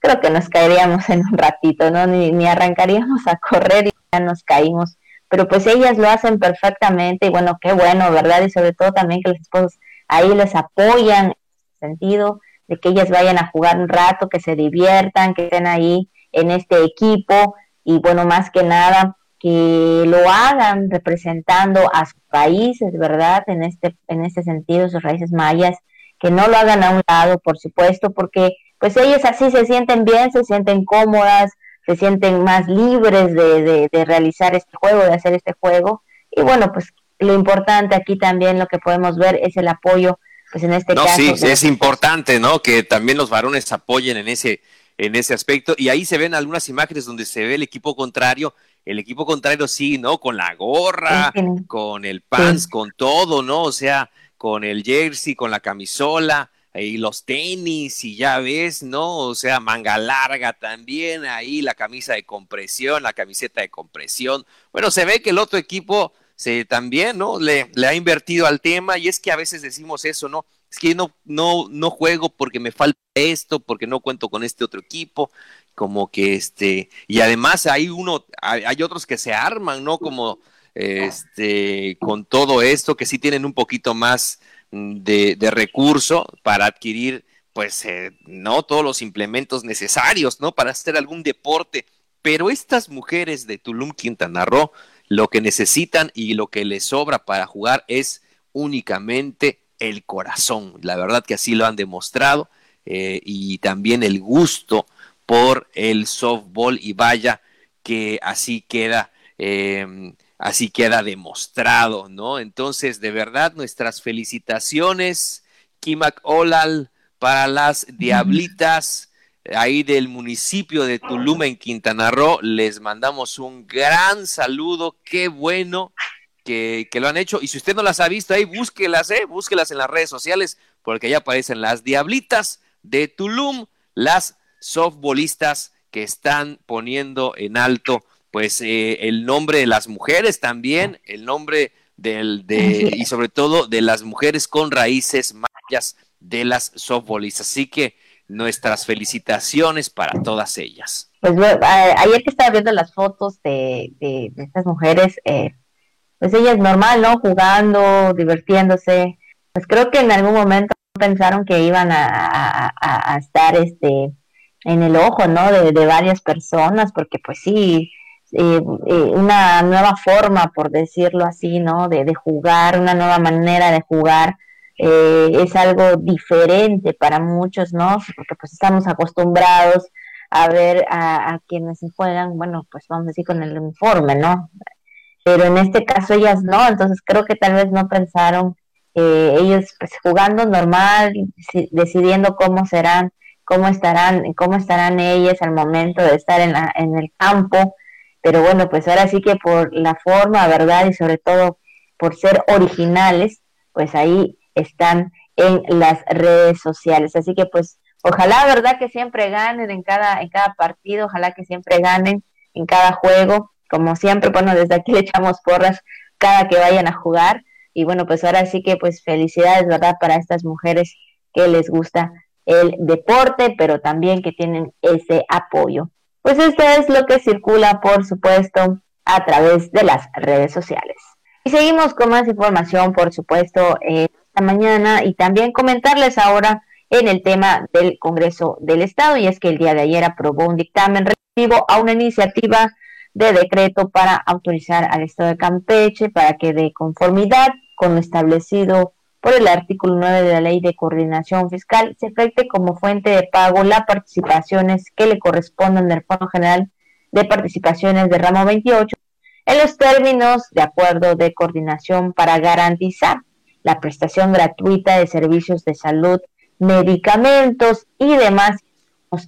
creo que nos caeríamos en un ratito, ¿no? Ni, ni arrancaríamos a correr y ya nos caímos. Pero pues ellas lo hacen perfectamente y bueno, qué bueno, ¿verdad? Y sobre todo también que los esposos ahí les apoyan en ese sentido de que ellas vayan a jugar un rato, que se diviertan, que estén ahí en este equipo y bueno, más que nada que lo hagan representando a sus países, ¿verdad? En este en este sentido, sus raíces mayas, que no lo hagan a un lado, por supuesto, porque pues ellos así se sienten bien, se sienten cómodas, se sienten más libres de, de, de realizar este juego, de hacer este juego. Y bueno, pues lo importante aquí también lo que podemos ver es el apoyo pues en este no, caso. Sí, es importante, ¿no? Que también los varones apoyen en ese, en ese aspecto. Y ahí se ven algunas imágenes donde se ve el equipo contrario. El equipo contrario sí, ¿no? Con la gorra, con el pants, con todo, ¿no? O sea, con el jersey, con la camisola y los tenis y ya ves, ¿no? O sea, manga larga también, ahí la camisa de compresión, la camiseta de compresión. Bueno, se ve que el otro equipo se también, ¿no? Le, ha invertido al tema y es que a veces decimos eso, ¿no? Es que no, no, no juego porque me falta esto, porque no cuento con este otro equipo, como que este, y además hay uno, hay, hay otros que se arman, ¿no? Como este, con todo esto, que sí tienen un poquito más de, recurso para adquirir, pues, eh, no todos los implementos necesarios, ¿no? Para hacer algún deporte. Pero estas mujeres de Tulum, Quintana Roo, lo que necesitan y lo que les sobra para jugar es únicamente el corazón. La verdad que así lo han demostrado eh, y también el gusto por el softball y vaya que así queda. Em, así queda demostrado, ¿no? Entonces, de verdad, nuestras felicitaciones, Kimak Olal, para las Diablitas ahí del municipio de Tulum en Quintana Roo. Les mandamos un gran saludo. Qué bueno que, lo han hecho. Y si usted no las ha visto ahí, búsquelas, ¿eh? Búsquelas en las redes sociales, porque ya aparecen las diablitas de Tulum, las softbolistas que están poniendo en alto, pues, eh, el nombre de las mujeres también, el nombre del, de, y sobre todo de las mujeres con raíces mayas de las softbolistas. Así que, nuestras felicitaciones para todas ellas. Pues ayer que estaba viendo las fotos de, de, estas mujeres, eh, pues ellas normal, ¿no? Jugando, divirtiéndose. Pues creo que en algún momento pensaron que iban a, a, estar este en el ojo, ¿no? De, de, varias personas, porque pues sí, eh, eh, una nueva forma, por decirlo así, ¿no? De, jugar, una nueva manera de jugar. Eh, es algo diferente para muchos, ¿no? Porque pues estamos acostumbrados a ver a, a, quienes juegan, bueno, pues vamos a decir con el uniforme, ¿no? Pero en este caso ellas no, entonces creo que tal vez no pensaron eh, ellos pues jugando normal, decidiendo cómo serán, cómo estarán, cómo estarán ellas al momento de estar en, la, en el campo, pero bueno, pues ahora sí que por la forma, ¿verdad? Y sobre todo por ser originales, pues ahí están en las redes sociales. Así que pues ojalá, ¿verdad? Que siempre ganen en cada, en cada partido, ojalá que siempre ganen en cada juego. Como siempre, bueno, desde aquí le echamos porras cada que vayan a jugar. Y bueno, pues ahora sí que pues felicidades, ¿verdad? Para estas mujeres que les gusta el deporte, pero también que tienen ese apoyo. Pues esto es lo que circula, por supuesto, a través de las redes sociales. Y seguimos con más información, por supuesto, esta mañana y también comentarles ahora en el tema del Congreso del Estado, y es que el día de ayer aprobó un dictamen relativo a una iniciativa de decreto para autorizar al Estado de Campeche para que de conformidad con lo establecido por el artículo 9 de la Ley de Coordinación Fiscal, se efecte como fuente de pago las participaciones que le corresponden del Fondo General de Participaciones de Ramo 28 en los términos de acuerdo de coordinación para garantizar la prestación gratuita de servicios de salud, medicamentos y demás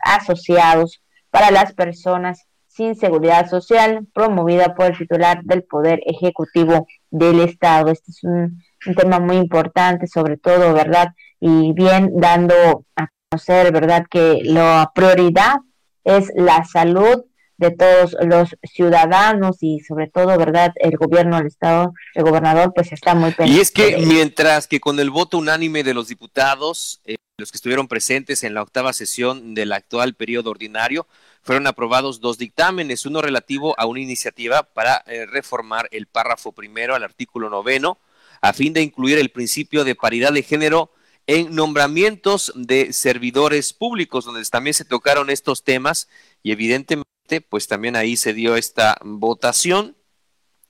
asociados para las personas sin seguridad social, promovida por el titular del Poder Ejecutivo del Estado. Este es un un tema muy importante, sobre todo, ¿verdad? Y bien dando a conocer, ¿verdad? Que la prioridad es la salud de todos los ciudadanos y sobre todo, ¿verdad? El gobierno del Estado, el gobernador, pues está muy pendiente. Y es que mientras que con el voto unánime de los diputados, eh, los que estuvieron presentes en la octava sesión del actual periodo ordinario, fueron aprobados dos dictámenes, uno relativo a una iniciativa para eh, reformar el párrafo primero al artículo noveno, a fin de incluir el principio de paridad de género en nombramientos de servidores públicos, donde también se tocaron estos temas y evidentemente, pues también ahí se dio esta votación,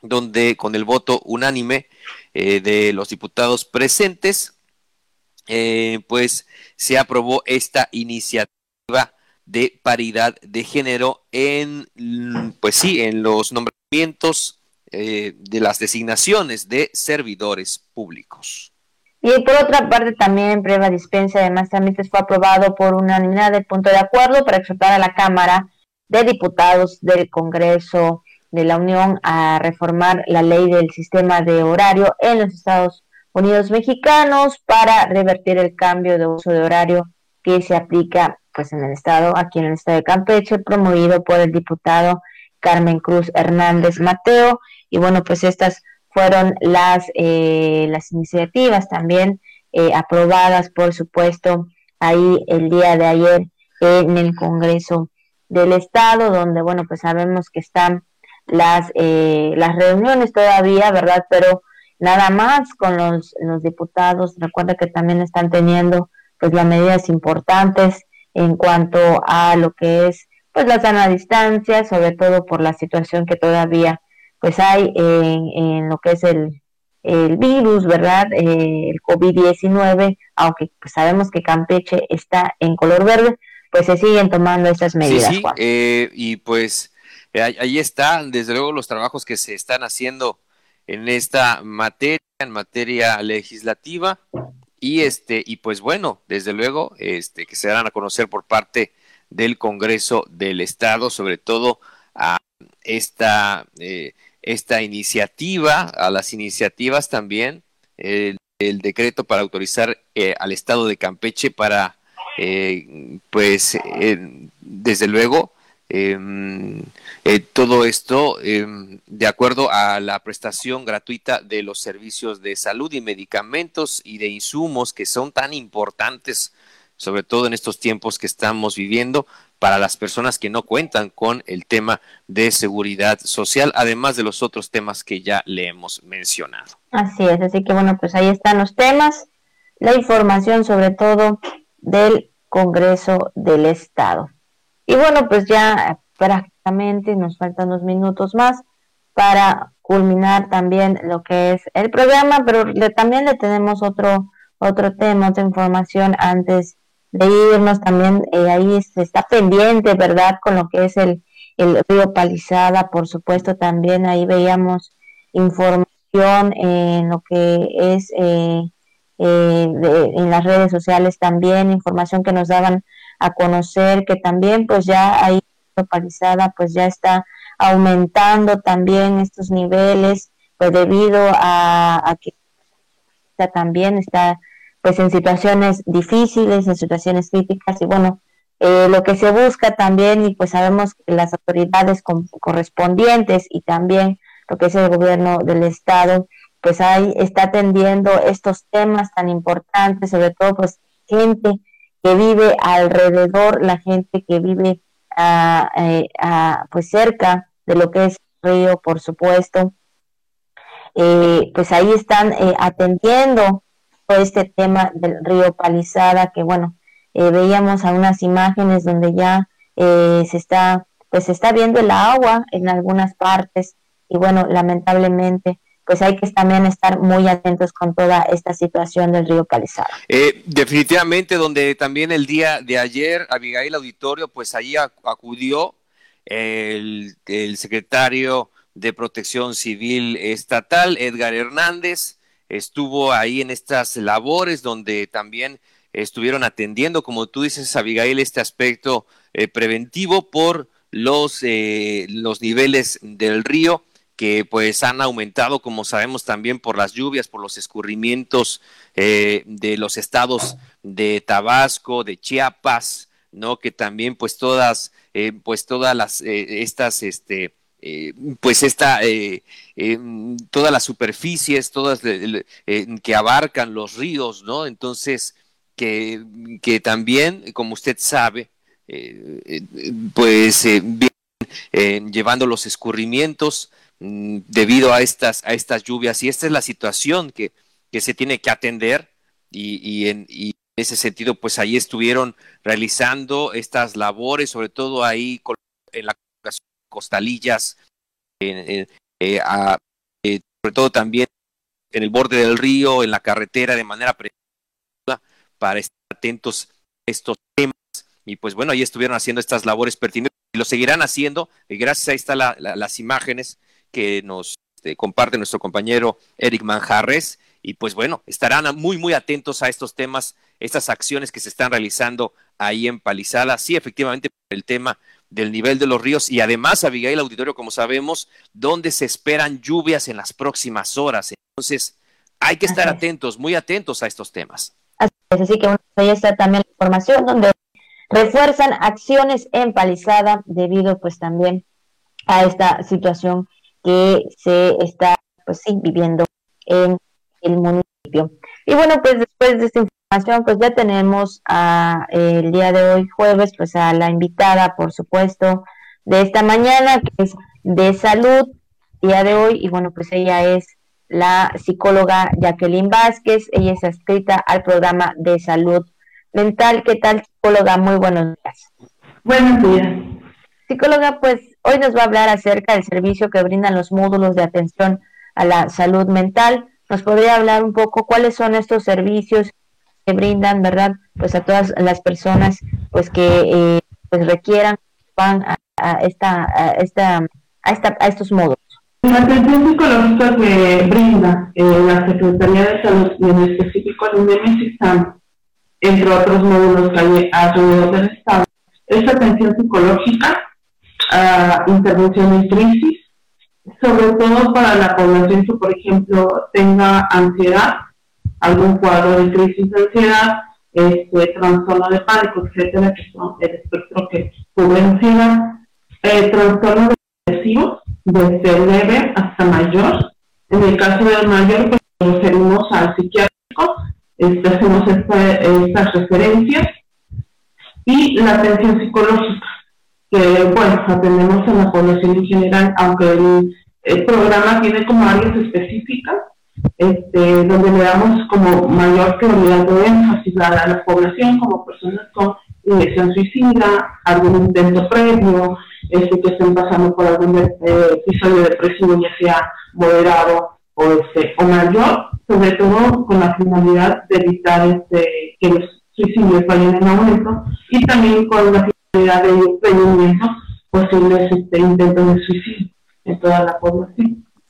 donde con el voto unánime eh, de los diputados presentes, eh, pues se aprobó esta iniciativa de paridad de género en, pues sí, en los nombramientos eh, de las designaciones de servidores públicos. Y por otra parte, también prueba dispensa de más trámites fue aprobado por unanimidad de punto de acuerdo para exhortar a la Cámara de Diputados del Congreso de la Unión a reformar la ley del sistema de horario en los Estados Unidos mexicanos para revertir el cambio de uso de horario que se aplica pues en el estado, aquí en el estado de Campeche, promovido por el diputado Carmen Cruz Hernández Mateo y bueno, pues estas fueron las, eh, las iniciativas también eh, aprobadas, por supuesto, ahí el día de ayer en el Congreso del Estado, donde, bueno, pues sabemos que están las, eh, las reuniones todavía, ¿verdad? Pero nada más con los, los diputados, recuerda que también están teniendo pues las medidas importantes en cuanto a lo que es pues la sana distancia, sobre todo por la situación que todavía pues hay en, lo que es el, virus, ¿verdad? Eh, el COVID-19, aunque pues sabemos que Campeche está en color verde, pues se siguen tomando esas medidas. Sí, sí, eh, y pues eh, ahí está, desde luego, los trabajos que se están haciendo en esta materia, en materia legislativa, y este, y pues bueno, desde luego, este, que se darán a conocer por parte del Congreso del Estado, sobre todo a esta esta iniciativa, a las iniciativas también, el, decreto para autorizar eh, al Estado de Campeche para, eh, pues, eh, desde luego, em, todo esto em, de acuerdo a la prestación gratuita de los servicios de salud y medicamentos y de insumos que son tan importantes, sobre todo en estos tiempos que estamos viviendo, para las personas que no cuentan con el tema de seguridad social, además de los otros temas que ya le hemos mencionado. Así es, así que bueno, pues ahí están los temas, la información sobre todo del Congreso del Estado. Y bueno, pues ya prácticamente, nos faltan unos minutos más para culminar también lo que es el programa, pero también le tenemos otro, otro tema, otra información antes de irnos también, eh, ahí se está pendiente, ¿verdad? Con lo que es el, el río Palizada, por supuesto, también ahí veíamos información en lo que es eh, eh, en las redes sociales también, información que nos daban a conocer, que también pues ya ahí Palizada pues ya está aumentando también estos niveles, pues debido a, a que también está pues en situaciones difíciles, en situaciones críticas y bueno, eh, lo que se busca también y pues sabemos que las autoridades correspondientes y también lo que es el gobierno del estado pues ahí está atendiendo estos temas tan importantes, sobre todo pues gente que vive alrededor, la gente que vive ah, eh, ah, pues cerca de lo que es el río, por supuesto, eh, pues ahí están atendiendo este tema del río Palizada, que bueno, eh, veíamos a unas imágenes donde ya eh, se está, pues se está viendo el agua en algunas partes y bueno, lamentablemente pues hay que también estar muy atentos con toda esta situación del río Palizada. Eh, definitivamente, donde también el día de ayer, Abigail Auditorio, pues ahí acudió el, el secretario de Protección Civil Estatal, Edgar Hernández, estuvo ahí en estas labores donde también estuvieron atendiendo, como tú dices, Abigail, este aspecto eh, preventivo por los, eh, los niveles del río que pues han aumentado, como sabemos también por las lluvias, por los escurrimientos eh, de los estados de Tabasco, de Chiapas, ¿no? Que también pues todas, pues todas las, estas, este, eh, pues esta, eh, eh, todas las superficies, todas que abarcan los ríos, ¿no? Entonces, que, que también, como usted sabe, pues vienen llevando los escurrimientos mm, debido a estas, a estas lluvias y esta es la situación que, que se tiene que atender y, y en, y en ese sentido, pues ahí estuvieron realizando estas labores, sobre todo ahí en la costalillas, eh, eh, sobre todo también en el borde del río, en la carretera, de manera preventiva, para estar atentos a estos temas. Y pues bueno, ahí estuvieron haciendo estas labores pertinentes y lo seguirán haciendo. Y gracias, ahí están las imágenes que nos este, comparte nuestro compañero Eric Manjarres. Y pues bueno, estarán muy, muy atentos a estos temas, estas acciones que se están realizando ahí en Palizala. Sí, efectivamente, el tema del nivel de los ríos y además, Abigail Auditorio, como sabemos, donde se esperan lluvias en las próximas horas. Entonces, hay que estar atentos, muy atentos a estos temas. Así, que ahí está también la información donde refuerzan acciones en Palizada debido pues también a esta situación que se está pues sí viviendo en el municipio. Y bueno, pues después de esta pues ya tenemos a, el día de hoy, jueves, pues a la invitada, por supuesto, de esta mañana, que es de salud, día de hoy, y bueno, pues ella es la psicóloga Jacqueline Vázquez, ella es adscrita al programa de salud mental. ¿Qué tal, psicóloga? Muy buenos días. Buenos días. Psicóloga, pues hoy nos va a hablar acerca del servicio que brindan los módulos de atención a la salud mental. ¿Nos podría hablar un poco cuáles son estos servicios que brindan, ¿verdad? Pues a todas las personas pues que eh, pues requieran van a, esta esta a esta a estos modos. La atención psicológica que brinda eh, la Secretaría de Salud y en específico el UNEMIS entre otros módulos que hay alrededor del Estado, es atención psicológica, a intervención en crisis, sobre todo para la población que, por ejemplo, tenga ansiedad algún cuadro de crisis de ansiedad, este, trastorno de pánico, etcétera, que son el espectro que cubre ansiedad, eh, trastornos depresivos, desde leve hasta mayor. En el caso del mayor, pues nos referimos al psiquiátrico, este, hacemos estas referencias, y la atención psicológica, que bueno, atendemos a la población en general, aunque el, el programa tiene como áreas específicas, este, donde le damos como mayor prioridad de énfasis a la población como personas con dirección suicida, algún intento previo, este, que estén pasando por algún eh, episodio depresivo, ya sea moderado o, este, o mayor, sobre todo con la finalidad de evitar este, que los suicidios vayan en aumento y también con la finalidad de prevenir posibles este, intentos de suicidio en toda la.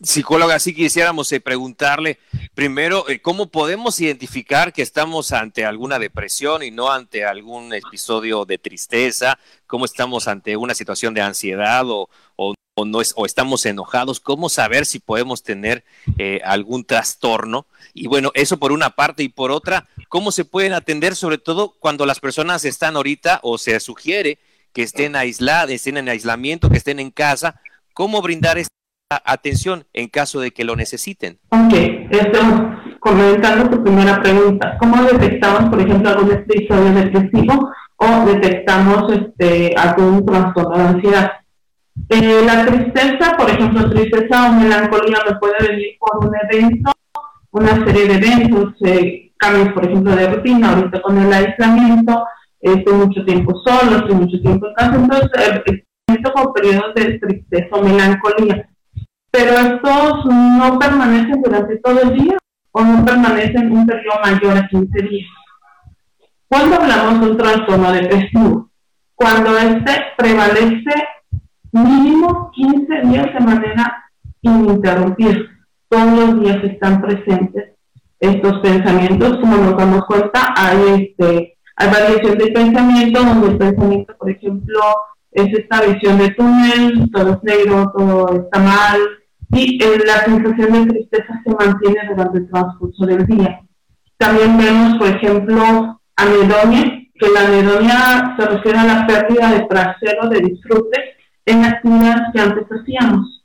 Psicóloga, si quisiéramos eh, preguntarle primero, eh, ¿cómo podemos identificar que estamos ante alguna depresión y no ante algún episodio de tristeza? ¿Cómo estamos ante una situación de ansiedad o, o, no es, o estamos enojados? ¿Cómo saber si podemos tener eh, algún trastorno? Y bueno, eso por una parte y por otra, ¿cómo se pueden atender sobre todo cuando las personas están ahorita o se sugiere que estén aisladas, estén en aislamiento, que estén en casa? ¿Cómo brindar esta atención en caso de que lo necesiten. Ok, estamos comentando tu primera pregunta. ¿Cómo detectamos, por ejemplo, algún episodio depresivo o detectamos este, algún trastorno de ansiedad? Eh, la tristeza, por ejemplo, tristeza o melancolía me puede venir por un evento, una serie de eventos, eh, cambios, por ejemplo, de rutina, ahorita con el aislamiento, estoy mucho tiempo solo, estoy mucho tiempo en casa, entonces, eh, con periodos de tristeza o melancolía pero estos no permanecen durante todo el día o no permanecen un periodo mayor a 15 días. Cuando hablamos de un trastorno depresivo, cuando este prevalece mínimo 15 días de manera ininterrumpida, todos los días están presentes estos pensamientos, como nos damos cuenta, hay, este, hay variación de pensamiento, donde el pensamiento, por ejemplo, es esta visión de túnel, todo es negro, todo está mal, y eh, la sensación de tristeza se mantiene durante el transcurso del día. También vemos, por ejemplo, anedonia, que la anedonia se refiere a la pérdida de placer o de disfrute en actividades que antes hacíamos.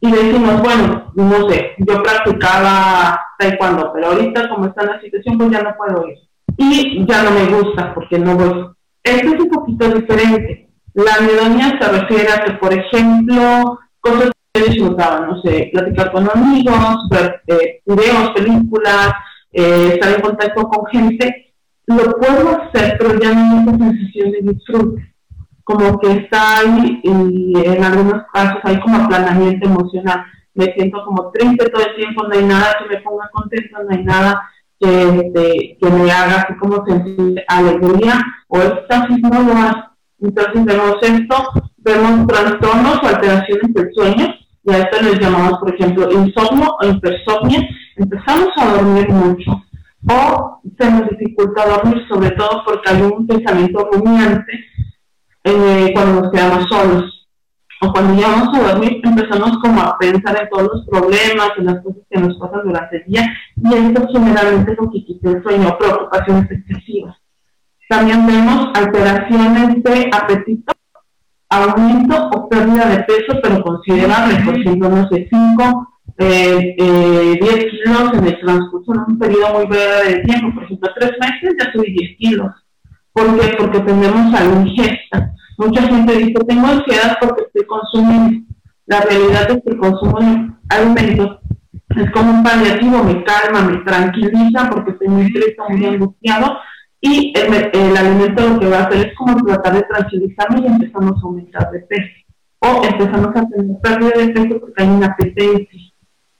Y decimos, bueno, no sé, yo practicaba taekwondo, pero ahorita como está la situación, pues ya no puedo ir. Y ya no me gusta porque no voy. Esto es un poquito diferente. La anedonia se refiere a que, por ejemplo, cosas disfrutaba, no sé, platicar con amigos, ver eh, videos, películas, eh, estar en contacto con gente, lo puedo hacer, pero ya no esa sensación de disfrute. Como que está ahí y en algunos casos hay como aplanamiento emocional. Me siento como triste todo el tiempo, no hay nada que me ponga contento, no hay nada que, este, que me haga así como sentir alegría o éxtasis, no lo hace. Entonces vemos esto, vemos trastornos o alteraciones del sueño, y a esto les llamamos, por ejemplo, insomnio o hipersomnia, empezamos a dormir mucho o se nos dificulta dormir, sobre todo porque hay un pensamiento rumiante eh, cuando nos quedamos solos. O cuando llegamos a dormir empezamos como a pensar en todos los problemas, en las cosas que nos pasan durante el día y esto generalmente es lo que quita el sueño, preocupaciones excesivas. También vemos alteraciones de apetito aumento o pérdida de peso, pero considerable, por ejemplo, no sé, 5, eh, 10 eh, kilos en el transcurso de un periodo muy breve de tiempo, por ejemplo, 3 meses ya subí 10 kilos. ¿Por qué? Porque tenemos a la ingesta. Mucha gente dice, tengo ansiedad porque estoy consumiendo. La realidad es que el consumo de alimentos es como un paliativo, me calma, me tranquiliza porque estoy muy triste, muy angustiado, y el, alimento lo que va a hacer es como tratar de tranquilizarme y empezamos a aumentar de peso. O empezamos a tener pérdida de peso porque hay una apetencia.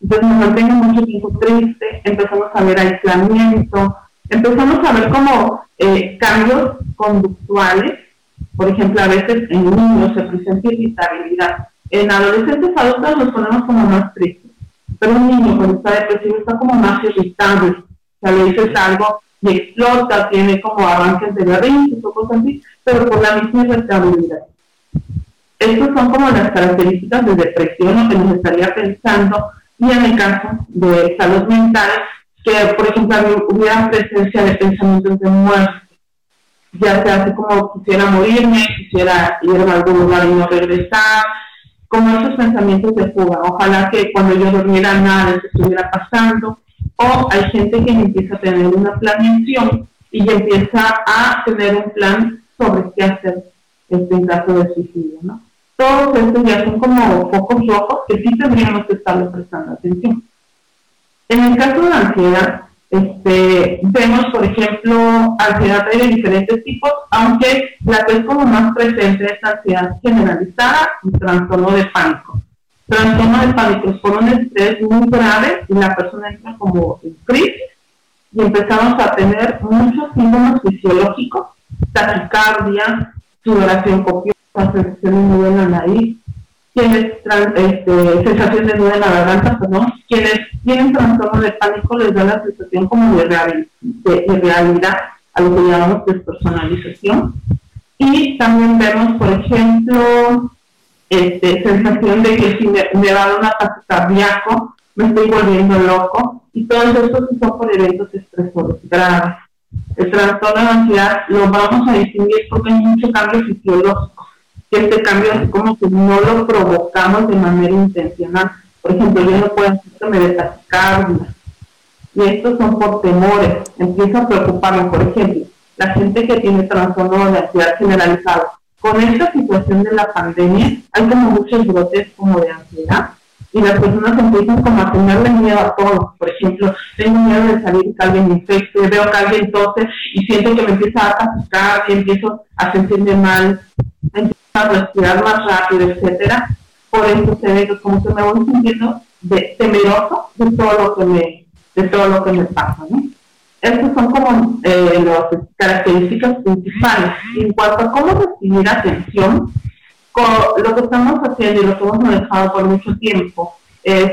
Entonces nos mantengo mucho tiempo triste, empezamos a ver aislamiento, empezamos a ver como eh, cambios conductuales. Por ejemplo, a veces en niños se presenta irritabilidad. En adolescentes adultos nos ponemos como más tristes. Pero un niño cuando está depresivo está como más irritable. O sea, le dices algo y explota, tiene como avances de berrinches o cosas así, pero por la misma irritabilidad. Estas son como las características de depresión o que nos estaría pensando y en el caso de salud mental, que por ejemplo hubiera presencia de pensamientos de muerte, ya sea así como quisiera morirme, quisiera ir a algún lugar y no regresar, como esos pensamientos de fuga. Ojalá que cuando yo durmiera nada se estuviera pasando, o hay gente que empieza a tener una planeación y empieza a tener un plan sobre qué hacer en caso de suicidio, ¿no? Todos estos ya son como focos rojos que sí tendríamos que estarle prestando atención. En el caso de la ansiedad, Este, vemos, por ejemplo, ansiedad de diferentes tipos, aunque la que es como más presente es ansiedad generalizada y trastorno de pánico. Trastorno de pánico es por un estrés muy grave y la persona entra como en crisis y empezamos a tener muchos síntomas fisiológicos, taquicardia, sudoración copiosa, sensación de en la nariz, quienes este, sensación de nudo en la garganta, perdón, quienes tienen trastorno de pánico les da la sensación como de, realidad, a lo que llamamos despersonalización. Y también vemos, por ejemplo, este, sensación de que si me, me va a dar un ataque cardíaco, me estoy volviendo loco, y todos estos son por eventos estresores graves. El trastorno de ansiedad lo vamos a distinguir porque hay mucho cambio fisiológico, que este cambio es como que no lo provocamos de manera intencional. Por ejemplo, yo no puedo hacer que me dé y estos son por temores, empiezo a preocuparme, por ejemplo, la gente que tiene trastorno de ansiedad generalizado. Con esta situación de la pandemia hay como muchos brotes como de ansiedad y las personas empiezan como a tenerle miedo a todo. Por ejemplo, tengo miedo de salir que alguien me infecte, veo que alguien tose y siento que me empieza a atacar, y empiezo a sentirme mal, empiezo a respirar más rápido, etcétera. Por eso se ve como que me voy sintiendo temeroso de todo lo que me, de todo lo que me pasa. Estas son como eh, las características principales. En cuanto a cómo recibir atención, lo que estamos haciendo y lo que hemos manejado por mucho tiempo es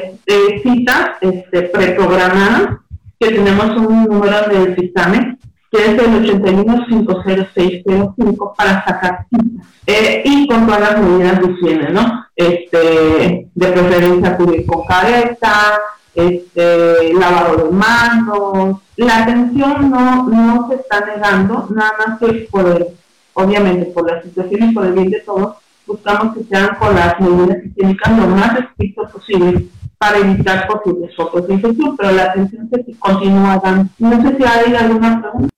citas este, preprogramadas, que tenemos un número del sistema que es el 815065 para sacar citas. Eh, y con todas las medidas de higiene, ¿no? Este, de preferencia acudir con careta, este, lavado de manos. La atención no, no se está negando, nada más que por obviamente por la situación y por el bien de todos, buscamos que sean con las medidas higiénicas lo más estricto posible para evitar posibles focos de infección, pero la atención se continúa dando. No sé si hay alguna pregunta.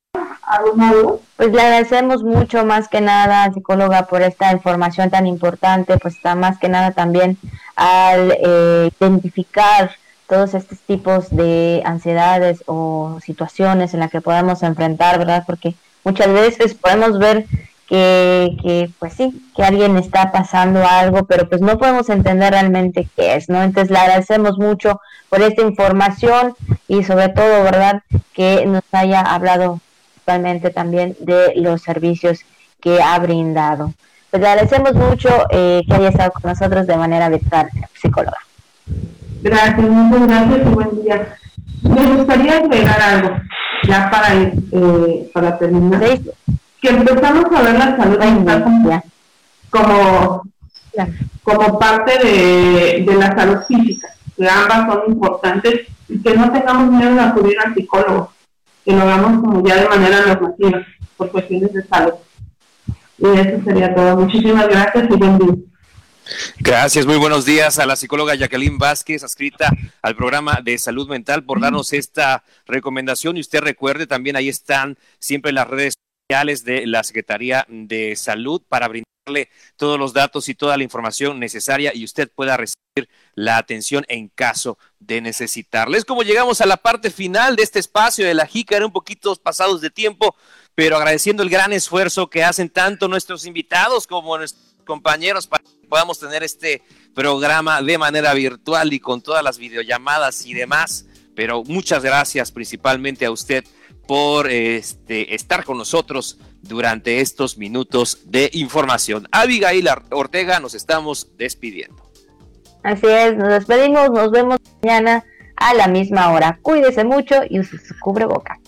¿Alguna duda? Pues le agradecemos mucho, más que nada, psicóloga, por esta información tan importante, pues está más que nada también al eh, identificar todos estos tipos de ansiedades o situaciones en las que podemos enfrentar, ¿verdad? Porque muchas veces podemos ver que, que, pues sí, que alguien está pasando algo, pero pues no podemos entender realmente qué es, ¿no? Entonces le agradecemos mucho por esta información y sobre todo, ¿verdad?, que nos haya hablado totalmente también de los servicios que ha brindado. Pues le agradecemos mucho eh, que haya estado con nosotros de manera virtual, psicóloga. Gracias, muchas gracias y buen día. Me gustaría agregar algo, ya para, eh, para terminar que empezamos a ver la salud mental como, como, parte de, la salud física, que ambas son importantes y que no tengamos miedo de acudir al psicólogo, que lo hagamos como ya de manera normativa, por cuestiones de salud. Y eso sería todo. Muchísimas gracias y buen día. Gracias, muy buenos días a la psicóloga Jacqueline Vázquez, adscrita al programa de salud mental, por darnos esta recomendación. Y usted recuerde, también ahí están siempre las redes de la Secretaría de Salud para brindarle todos los datos y toda la información necesaria y usted pueda recibir la atención en caso de necesitarles. como llegamos a la parte final de este espacio de la JICA, un poquito pasados de tiempo, pero agradeciendo el gran esfuerzo que hacen tanto nuestros invitados como nuestros compañeros para podamos tener este programa de manera virtual y con todas las videollamadas y demás. Pero muchas gracias principalmente a usted por este, estar con nosotros durante estos minutos de información. Abigail Ortega, nos estamos despidiendo. Así es, nos despedimos, nos vemos mañana a la misma hora. Cuídese mucho y use su cubreboca.